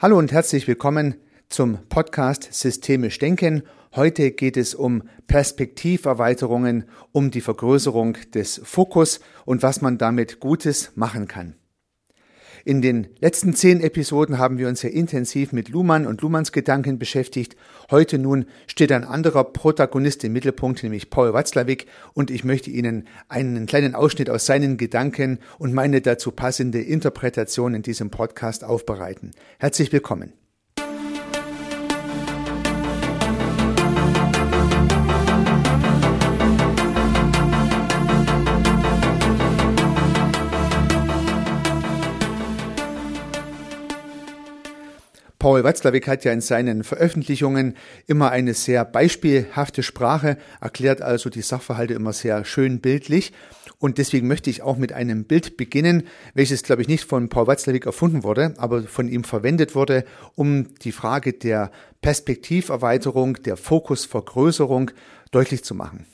Hallo und herzlich willkommen zum Podcast Systemisch Denken. Heute geht es um Perspektiverweiterungen, um die Vergrößerung des Fokus und was man damit Gutes machen kann. In den letzten zehn Episoden haben wir uns sehr intensiv mit Luhmann und Luhmanns Gedanken beschäftigt. Heute nun steht ein anderer Protagonist im Mittelpunkt, nämlich Paul Watzlawick, und ich möchte Ihnen einen kleinen Ausschnitt aus seinen Gedanken und meine dazu passende Interpretation in diesem Podcast aufbereiten. Herzlich willkommen. Paul Watzlawick hat ja in seinen Veröffentlichungen immer eine sehr beispielhafte Sprache, erklärt also die Sachverhalte immer sehr schön bildlich. Und deswegen möchte ich auch mit einem Bild beginnen, welches, glaube ich, nicht von Paul Watzlawick erfunden wurde, aber von ihm verwendet wurde, um die Frage der Perspektiverweiterung, der Fokusvergrößerung deutlich zu machen.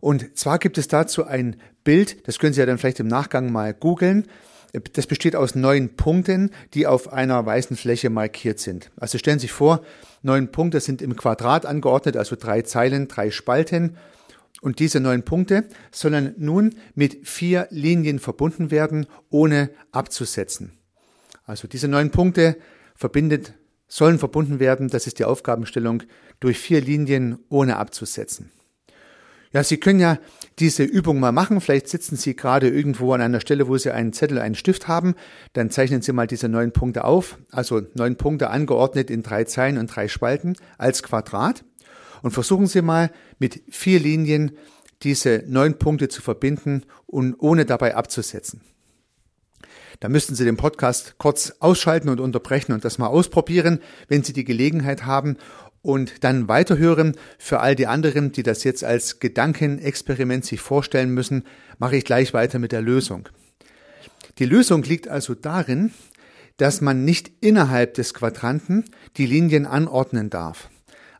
Und zwar gibt es dazu ein Bild, das können Sie ja dann vielleicht im Nachgang mal googeln. Das besteht aus neun Punkten, die auf einer weißen Fläche markiert sind. Also stellen Sie sich vor, neun Punkte sind im Quadrat angeordnet, also drei Zeilen, drei Spalten. Und diese neun Punkte sollen nun mit vier Linien verbunden werden, ohne abzusetzen. Also diese neun Punkte verbindet, sollen verbunden werden, das ist die Aufgabenstellung, durch vier Linien ohne abzusetzen. Ja, Sie können ja diese Übung mal machen. Vielleicht sitzen Sie gerade irgendwo an einer Stelle, wo Sie einen Zettel, einen Stift haben. Dann zeichnen Sie mal diese neun Punkte auf. Also neun Punkte angeordnet in drei Zeilen und drei Spalten als Quadrat. Und versuchen Sie mal mit vier Linien diese neun Punkte zu verbinden und ohne dabei abzusetzen. Da müssten Sie den Podcast kurz ausschalten und unterbrechen und das mal ausprobieren, wenn Sie die Gelegenheit haben und dann weiterhören. Für all die anderen, die das jetzt als Gedankenexperiment sich vorstellen müssen, mache ich gleich weiter mit der Lösung. Die Lösung liegt also darin, dass man nicht innerhalb des Quadranten die Linien anordnen darf.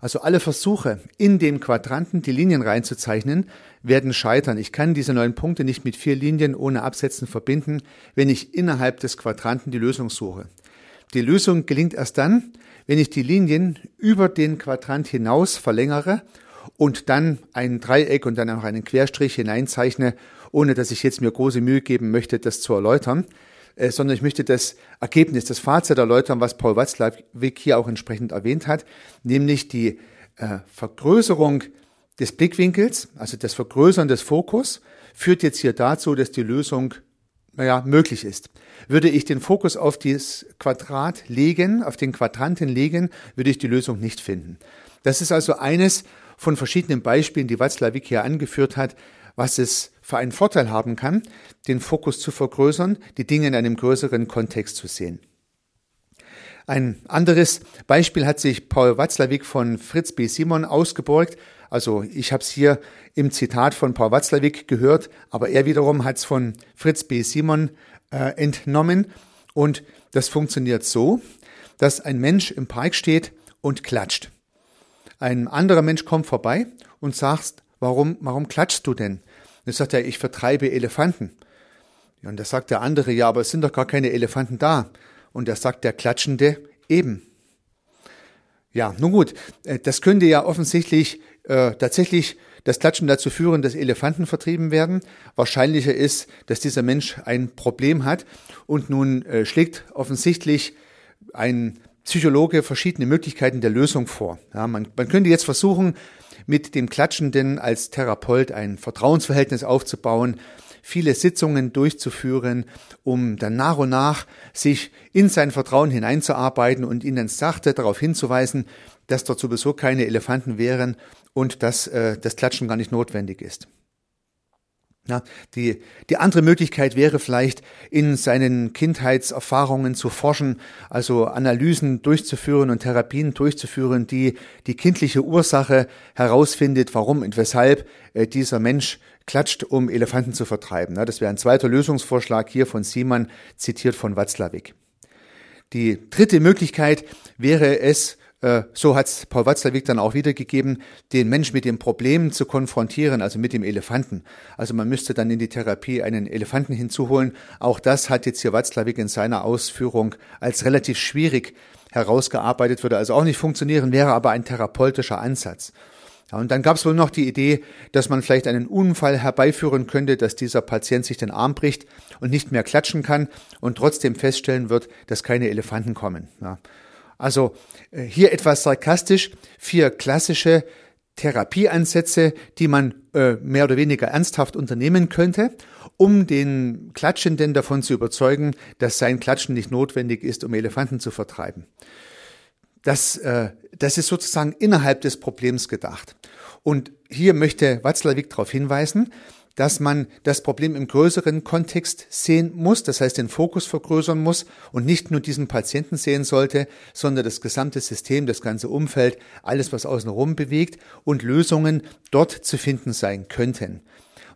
Also alle Versuche, in dem Quadranten die Linien reinzuzeichnen, werden scheitern. Ich kann diese neun Punkte nicht mit vier Linien ohne Absetzen verbinden, wenn ich innerhalb des Quadranten die Lösung suche. Die Lösung gelingt erst dann, wenn ich die Linien über den Quadrant hinaus verlängere und dann ein Dreieck und dann auch einen Querstrich hineinzeichne, ohne dass ich jetzt mir große Mühe geben möchte, das zu erläutern, äh, sondern ich möchte das Ergebnis, das Fazit erläutern, was Paul Watzlawick hier auch entsprechend erwähnt hat, nämlich die äh, Vergrößerung des Blickwinkels, also das Vergrößern des Fokus, führt jetzt hier dazu, dass die Lösung naja, möglich ist. Würde ich den Fokus auf das Quadrat legen, auf den Quadranten legen, würde ich die Lösung nicht finden. Das ist also eines von verschiedenen Beispielen, die Watzlawick hier angeführt hat, was es für einen Vorteil haben kann, den Fokus zu vergrößern, die Dinge in einem größeren Kontext zu sehen. Ein anderes Beispiel hat sich Paul Watzlawick von Fritz B. Simon ausgeborgt. Also ich habe es hier im Zitat von Paul Watzlawick gehört, aber er wiederum hat es von Fritz B. Simon äh, entnommen. Und das funktioniert so, dass ein Mensch im Park steht und klatscht. Ein anderer Mensch kommt vorbei und sagt, warum, warum klatschst du denn? Dann sagt er, ich vertreibe Elefanten. und da sagt der andere, ja, aber es sind doch gar keine Elefanten da. Und da sagt der Klatschende, eben. Ja, nun gut, äh, das könnte ja offensichtlich äh, tatsächlich das Klatschen dazu führen, dass Elefanten vertrieben werden. Wahrscheinlicher ist, dass dieser Mensch ein Problem hat und nun äh, schlägt offensichtlich ein Psychologe verschiedene Möglichkeiten der Lösung vor. Ja, man, man könnte jetzt versuchen, mit dem Klatschenden als Therapeut ein Vertrauensverhältnis aufzubauen, viele Sitzungen durchzuführen, um dann nach und nach sich in sein Vertrauen hineinzuarbeiten und ihn dann sachte darauf hinzuweisen, dass dort sowieso keine Elefanten wären und dass äh, das Klatschen gar nicht notwendig ist. Ja, die, die andere Möglichkeit wäre vielleicht, in seinen Kindheitserfahrungen zu forschen, also Analysen durchzuführen und Therapien durchzuführen, die die kindliche Ursache herausfindet, warum und weshalb äh, dieser Mensch klatscht, um Elefanten zu vertreiben. Das wäre ein zweiter Lösungsvorschlag hier von Siemann, zitiert von Watzlawick. Die dritte Möglichkeit wäre es, so hat Paul Watzlawick dann auch wiedergegeben, den Mensch mit dem Problem zu konfrontieren, also mit dem Elefanten. Also man müsste dann in die Therapie einen Elefanten hinzuholen. Auch das hat jetzt hier Watzlawick in seiner Ausführung als relativ schwierig herausgearbeitet, würde also auch nicht funktionieren, wäre aber ein therapeutischer Ansatz. Ja, und dann gab es wohl noch die Idee, dass man vielleicht einen Unfall herbeiführen könnte, dass dieser Patient sich den Arm bricht und nicht mehr klatschen kann und trotzdem feststellen wird, dass keine Elefanten kommen. Ja. Also äh, hier etwas sarkastisch, vier klassische Therapieansätze, die man äh, mehr oder weniger ernsthaft unternehmen könnte, um den Klatschenden davon zu überzeugen, dass sein Klatschen nicht notwendig ist, um Elefanten zu vertreiben. Das, äh, das ist sozusagen innerhalb des Problems gedacht. Und hier möchte Watzlawick darauf hinweisen, dass man das Problem im größeren Kontext sehen muss, das heißt den Fokus vergrößern muss und nicht nur diesen Patienten sehen sollte, sondern das gesamte System, das ganze Umfeld, alles, was außenrum bewegt und Lösungen dort zu finden sein könnten.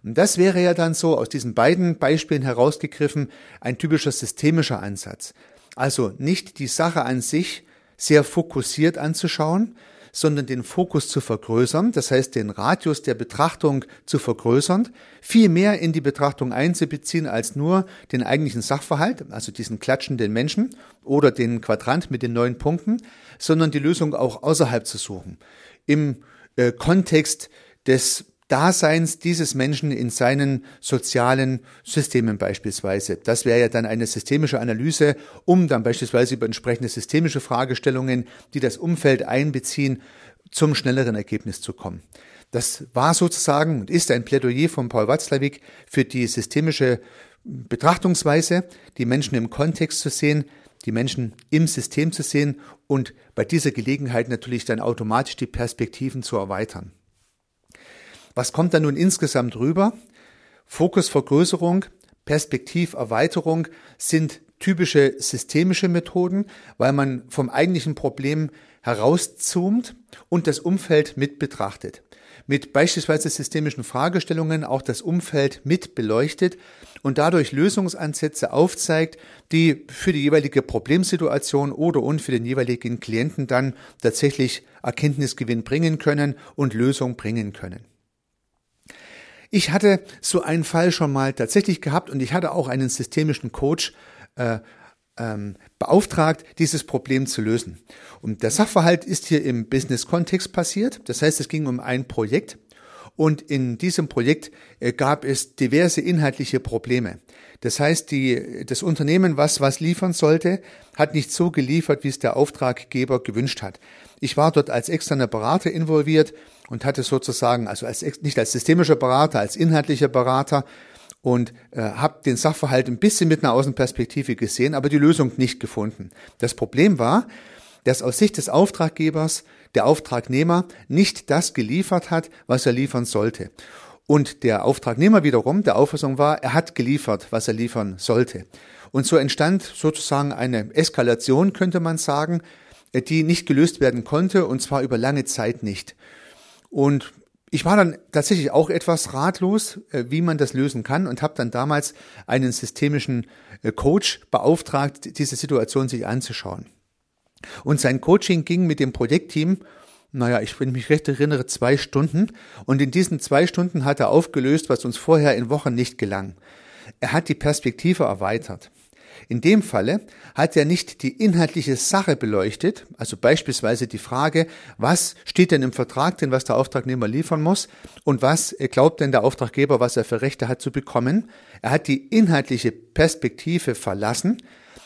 Und das wäre ja dann so aus diesen beiden Beispielen herausgegriffen ein typischer systemischer Ansatz. Also nicht die Sache an sich sehr fokussiert anzuschauen, sondern den Fokus zu vergrößern, das heißt den Radius der Betrachtung zu vergrößern, viel mehr in die Betrachtung einzubeziehen als nur den eigentlichen Sachverhalt, also diesen klatschenden Menschen oder den Quadrant mit den neun Punkten, sondern die Lösung auch außerhalb zu suchen. Im äh, Kontext des Daseins dieses Menschen in seinen sozialen Systemen beispielsweise. Das wäre ja dann eine systemische Analyse, um dann beispielsweise über entsprechende systemische Fragestellungen, die das Umfeld einbeziehen, zum schnelleren Ergebnis zu kommen. Das war sozusagen und ist ein Plädoyer von Paul Watzlawick für die systemische Betrachtungsweise, die Menschen im Kontext zu sehen, die Menschen im System zu sehen und bei dieser Gelegenheit natürlich dann automatisch die Perspektiven zu erweitern. Was kommt da nun insgesamt rüber? Fokusvergrößerung, Perspektiverweiterung sind typische systemische Methoden, weil man vom eigentlichen Problem herauszoomt und das Umfeld mit betrachtet. Mit beispielsweise systemischen Fragestellungen auch das Umfeld mit beleuchtet und dadurch Lösungsansätze aufzeigt, die für die jeweilige Problemsituation oder und für den jeweiligen Klienten dann tatsächlich Erkenntnisgewinn bringen können und Lösung bringen können. Ich hatte so einen Fall schon mal tatsächlich gehabt und ich hatte auch einen systemischen Coach äh, ähm, beauftragt, dieses Problem zu lösen. Und der Sachverhalt ist hier im Business-Kontext passiert. Das heißt, es ging um ein Projekt und in diesem Projekt äh, gab es diverse inhaltliche Probleme. Das heißt, die, das Unternehmen, was was liefern sollte, hat nicht so geliefert, wie es der Auftraggeber gewünscht hat. Ich war dort als externer Berater involviert und hatte sozusagen, also als, nicht als systemischer Berater, als inhaltlicher Berater und äh, habe den Sachverhalt ein bisschen mit einer Außenperspektive gesehen, aber die Lösung nicht gefunden. Das Problem war, dass aus Sicht des Auftraggebers der Auftragnehmer nicht das geliefert hat, was er liefern sollte. Und der Auftragnehmer wiederum der Auffassung war, er hat geliefert, was er liefern sollte. Und so entstand sozusagen eine Eskalation, könnte man sagen, die nicht gelöst werden konnte, und zwar über lange Zeit nicht. Und ich war dann tatsächlich auch etwas ratlos, äh, wie man das lösen kann und habe dann damals einen systemischen äh, Coach beauftragt, diese Situation sich anzuschauen. Und sein Coaching ging mit dem Projektteam, naja, ich, wenn ich mich recht erinnere, zwei Stunden. Und in diesen zwei Stunden hat er aufgelöst, was uns vorher in Wochen nicht gelang. Er hat die Perspektive erweitert. In dem Falle hat er nicht die inhaltliche Sache beleuchtet, also beispielsweise die Frage, was steht denn im Vertrag denn, was der Auftragnehmer liefern muss und was glaubt denn der Auftraggeber, was er für Rechte hat zu bekommen. Er hat die inhaltliche Perspektive verlassen,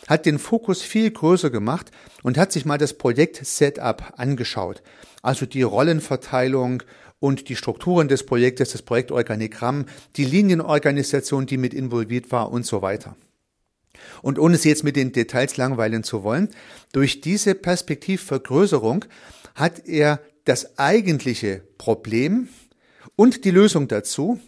hat den Fokus viel größer gemacht und hat sich mal das Projekt Setup angeschaut. Also die Rollenverteilung und die Strukturen des Projektes, das Projektorganigramm, die Linienorganisation, die mit involviert war und so weiter. Und ohne Sie jetzt mit den Details langweilen zu wollen, durch diese Perspektivvergrößerung hat er das eigentliche Problem und die Lösung dazu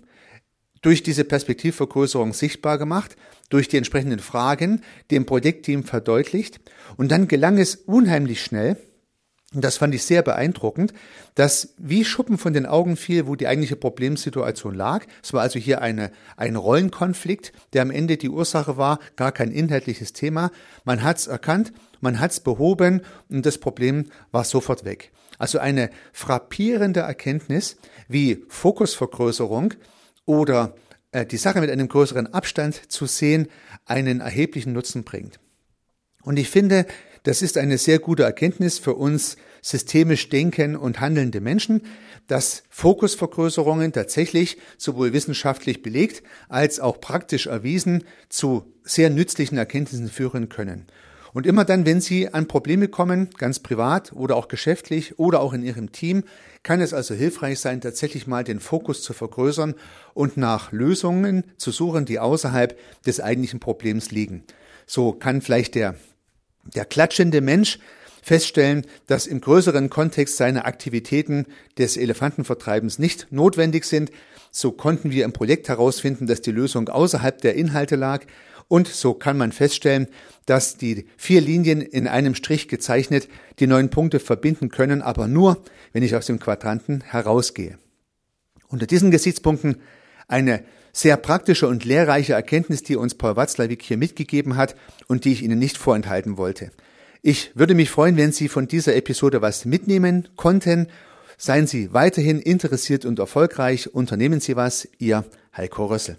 durch diese Perspektivvergrößerung sichtbar gemacht, durch die entsprechenden Fragen dem Projektteam verdeutlicht und dann gelang es unheimlich schnell, und das fand ich sehr beeindruckend, dass wie Schuppen von den Augen fiel, wo die eigentliche Problemsituation lag. Es war also hier eine, ein Rollenkonflikt, der am Ende die Ursache war, gar kein inhaltliches Thema. Man hat es erkannt, man hat es behoben und das Problem war sofort weg. Also eine frappierende Erkenntnis, wie Fokusvergrößerung oder äh, die Sache mit einem größeren Abstand zu sehen, einen erheblichen Nutzen bringt. Und ich finde, Das ist eine sehr gute Erkenntnis für uns systemisch denken und handelnde Menschen, dass Fokusvergrößerungen tatsächlich sowohl wissenschaftlich belegt als auch praktisch erwiesen zu sehr nützlichen Erkenntnissen führen können. Und immer dann, wenn Sie an Probleme kommen, ganz privat oder auch geschäftlich oder auch in Ihrem Team, kann es also hilfreich sein, tatsächlich mal den Fokus zu vergrößern und nach Lösungen zu suchen, die außerhalb des eigentlichen Problems liegen. So kann vielleicht der, der klatschende Mensch feststellen, dass im größeren Kontext seine Aktivitäten des Elefantenvertreibens nicht notwendig sind. So konnten wir im Projekt herausfinden, dass die Lösung außerhalb der Inhalte lag und so kann man feststellen, dass die vier Linien in einem Strich gezeichnet die neun Punkte verbinden können, aber nur, wenn ich aus dem Quadranten herausgehe. Unter diesen Gesichtspunkten eine sehr praktische und lehrreiche Erkenntnis, die uns Paul Watzlawick hier mitgegeben hat und die ich Ihnen nicht vorenthalten wollte. Ich würde mich freuen, wenn Sie von dieser Episode was mitnehmen konnten. Seien Sie weiterhin interessiert und erfolgreich. Unternehmen Sie was. Ihr Heiko Rössel.